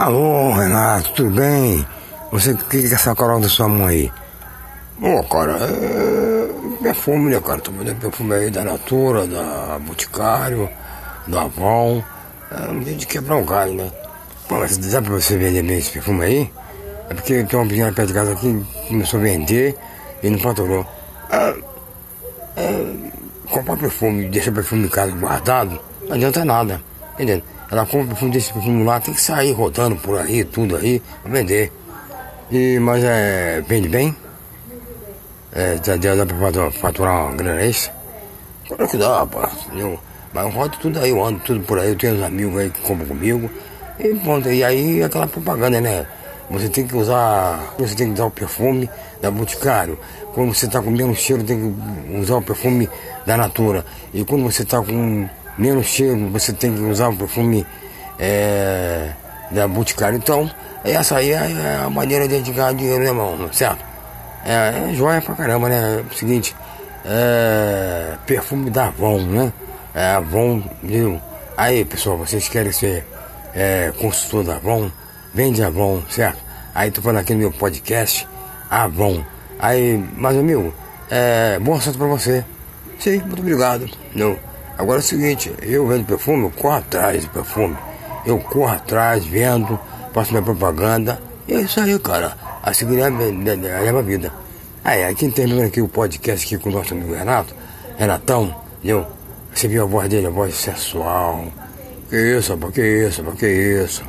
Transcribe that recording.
Alô, Renato, tudo bem? Você, que, que é essa coral da sua mãe aí? Ô, cara, é perfume, né, cara? Tô vendendo perfume aí da Natura, da Boticário, da Avon. É um jeito de quebrar um galho, né? Pô, mas dá pra você vender bem esse perfume aí? É porque tem uma menina perto de casa aqui começou a vender e não faturou. É, é, comprar perfume deixar perfume em casa guardado, não adianta nada, entendeu? Ela compra perfume desse perfume lá, tem que sair rodando por aí, tudo aí, pra vender. E, mas é, vende bem? É, dá, dá pra faturar uma grana extra? Claro que dá, rapaz? Mas eu rodo tudo aí, eu ando tudo por aí, eu tenho uns amigos aí que compram comigo. E pronto, e aí aquela propaganda, né? Você tem que usar, você tem que usar o perfume da Boticário. Quando você está com menos cheiro, tem que usar o perfume da Natura. E quando você está com menos cheiro, você tem que usar o perfume é, da Boticário. Então, essa aí é a maneira de ganhar dinheiro, né, irmão? Certo? É, é joia pra caramba, né? É o seguinte, é, perfume da Avon, né? É, Avon, viu? Aí, pessoal, vocês querem ser é, consultor da Avon? Vende Avon, certo? Aí tô falando aqui no meu podcast, Avon. Aí, mas amigo, é, boa sorte pra você. Sim, muito obrigado. Não. Agora é o seguinte, eu vendo perfume, eu corro atrás de perfume. Eu corro atrás, vendo, faço minha propaganda. E é isso aí, cara. Que leva, leva a vida. Aí, aqui terminando aqui o podcast aqui com o nosso amigo Renato, Renatão, entendeu? Você viu a voz dele, a voz sensual. Que isso, rapaz, que isso, rapaz, que isso.